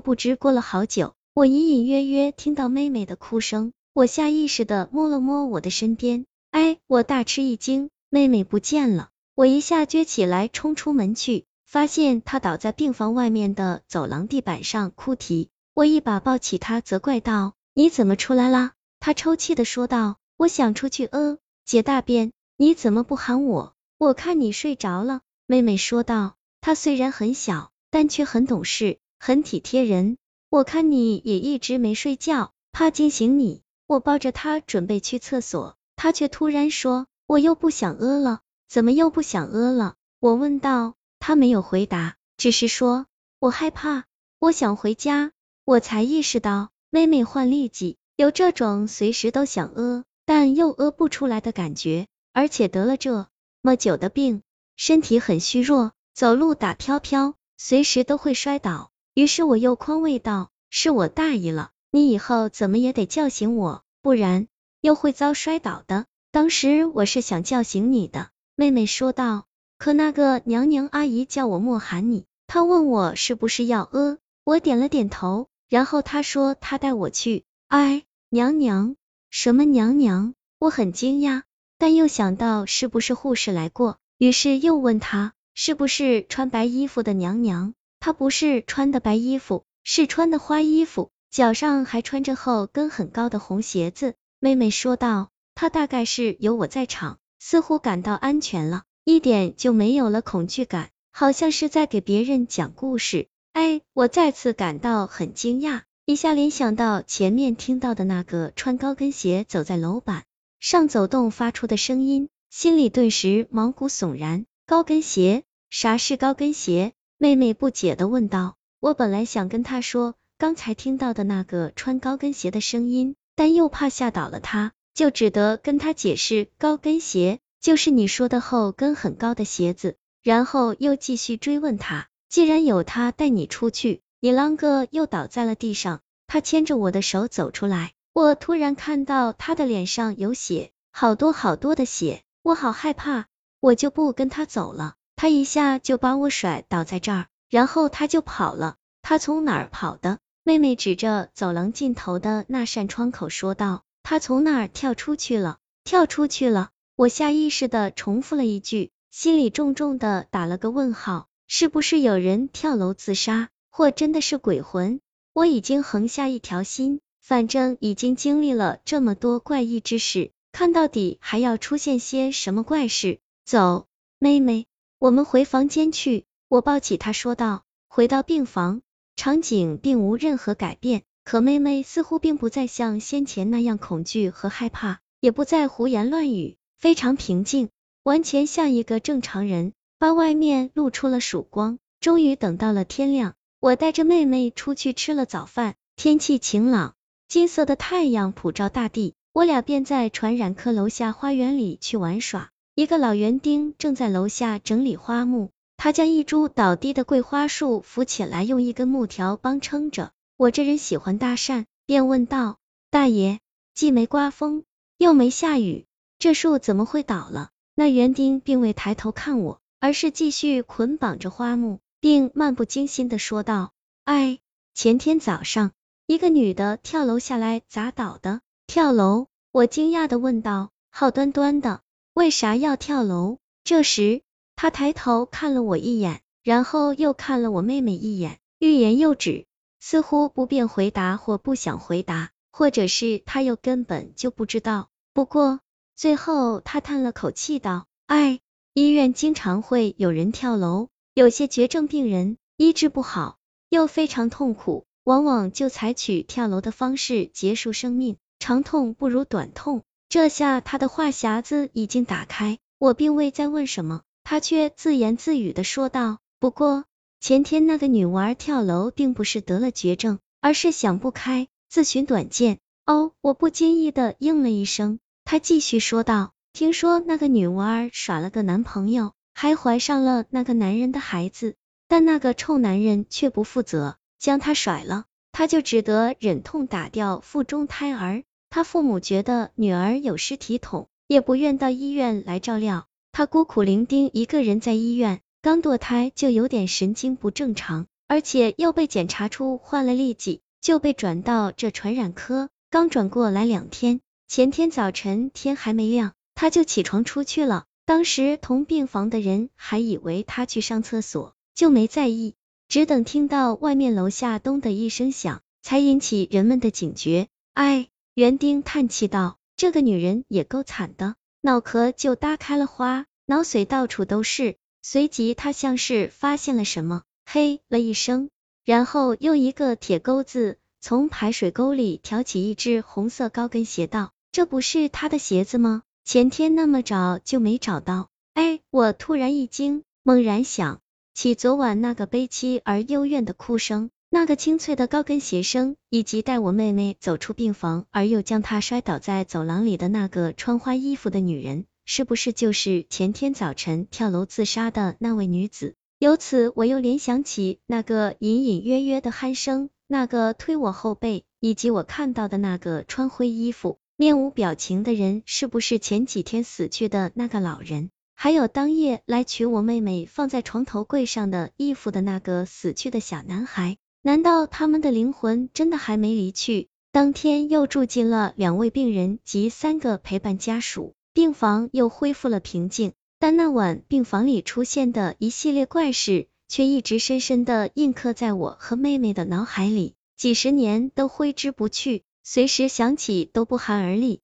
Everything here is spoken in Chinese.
不知过了好久，我隐隐约约听到妹妹的哭声，我下意识的摸了摸我的身边，哎，我大吃一惊，妹妹不见了，我一下撅起来冲出门去，发现她倒在病房外面的走廊地板上哭啼，我一把抱起她，责怪道：“你怎么出来啦？”她抽泣的说道：“我想出去呃，解大便，你怎么不喊我？我看你睡着了。”妹妹说道：“她虽然很小，但却很懂事。”很体贴人，我看你也一直没睡觉，怕惊醒你。我抱着他准备去厕所，他却突然说：“我又不想饿了。”怎么又不想饿了？我问道。他没有回答，只是说：“我害怕，我想回家。”我才意识到，妹妹患痢疾，有这种随时都想饿，但又饿不出来的感觉，而且得了这么久的病，身体很虚弱，走路打飘飘，随时都会摔倒。于是我又宽慰道：“是我大意了，你以后怎么也得叫醒我，不然又会遭摔倒的。”当时我是想叫醒你的，妹妹说道。可那个娘娘阿姨叫我莫喊你，她问我是不是要呃，我点了点头，然后她说她带我去。哎，娘娘？什么娘娘？我很惊讶，但又想到是不是护士来过，于是又问她是不是穿白衣服的娘娘。她不是穿的白衣服，是穿的花衣服，脚上还穿着后跟很高的红鞋子。妹妹说道，她大概是有我在场，似乎感到安全了，一点就没有了恐惧感，好像是在给别人讲故事。哎，我再次感到很惊讶，一下联想到前面听到的那个穿高跟鞋走在楼板上走动发出的声音，心里顿时毛骨悚然。高跟鞋？啥是高跟鞋？妹妹不解的问道：“我本来想跟她说刚才听到的那个穿高跟鞋的声音，但又怕吓倒了她，就只得跟她解释高跟鞋就是你说的厚跟很高的鞋子。然后又继续追问她，既然有他带你出去，你啷个又倒在了地上？他牵着我的手走出来，我突然看到他的脸上有血，好多好多的血，我好害怕，我就不跟他走了。”他一下就把我甩倒在这儿，然后他就跑了。他从哪儿跑的？妹妹指着走廊尽头的那扇窗口说道：“他从那儿跳出去了，跳出去了。”我下意识的重复了一句，心里重重的打了个问号。是不是有人跳楼自杀，或真的是鬼魂？我已经横下一条心，反正已经经历了这么多怪异之事，看到底还要出现些什么怪事。走，妹妹。我们回房间去，我抱起他说道。回到病房，场景并无任何改变，可妹妹似乎并不再像先前那样恐惧和害怕，也不再胡言乱语，非常平静，完全像一个正常人。把外面露出了曙光，终于等到了天亮。我带着妹妹出去吃了早饭，天气晴朗，金色的太阳普照大地，我俩便在传染科楼下花园里去玩耍。一个老园丁正在楼下整理花木，他将一株倒地的桂花树扶起来，用一根木条帮撑着。我这人喜欢搭讪，便问道：“大爷，既没刮风，又没下雨，这树怎么会倒了？”那园丁并未抬头看我，而是继续捆绑着花木，并漫不经心的说道：“哎，前天早上，一个女的跳楼下来砸倒的。”跳楼？我惊讶的问道：“好端端的。”为啥要跳楼？这时，他抬头看了我一眼，然后又看了我妹妹一眼，欲言又止，似乎不便回答或不想回答，或者是他又根本就不知道。不过，最后他叹了口气道：“哎，医院经常会有人跳楼，有些绝症病人医治不好，又非常痛苦，往往就采取跳楼的方式结束生命。长痛不如短痛。”这下他的话匣子已经打开，我并未再问什么，他却自言自语的说道：“不过前天那个女娃跳楼，并不是得了绝症，而是想不开，自寻短见。”哦，我不经意的应了一声。他继续说道：“听说那个女娃耍了个男朋友，还怀上了那个男人的孩子，但那个臭男人却不负责，将她甩了，她就只得忍痛打掉腹中胎儿。”他父母觉得女儿有失体统，也不愿到医院来照料。他孤苦伶仃一个人在医院，刚堕胎就有点神经不正常，而且又被检查出患了痢疾，就被转到这传染科。刚转过来两天，前天早晨天还没亮，他就起床出去了。当时同病房的人还以为他去上厕所，就没在意。只等听到外面楼下咚的一声响，才引起人们的警觉。哎，园丁叹气道：“这个女人也够惨的，脑壳就搭开了花，脑髓到处都是。”随即他像是发现了什么，嘿了一声，然后用一个铁钩子从排水沟里挑起一只红色高跟鞋，道：“这不是他的鞋子吗？前天那么早就没找到。”哎，我突然一惊，猛然想。起昨晚那个悲凄而幽怨的哭声，那个清脆的高跟鞋声，以及带我妹妹走出病房而又将她摔倒在走廊里的那个穿花衣服的女人，是不是就是前天早晨跳楼自杀的那位女子？由此我又联想起那个隐隐约约的鼾声，那个推我后背，以及我看到的那个穿灰衣服、面无表情的人，是不是前几天死去的那个老人？还有当夜来取我妹妹放在床头柜上的衣服的那个死去的小男孩，难道他们的灵魂真的还没离去？当天又住进了两位病人及三个陪伴家属，病房又恢复了平静。但那晚病房里出现的一系列怪事，却一直深深的印刻在我和妹妹的脑海里，几十年都挥之不去，随时想起都不寒而栗。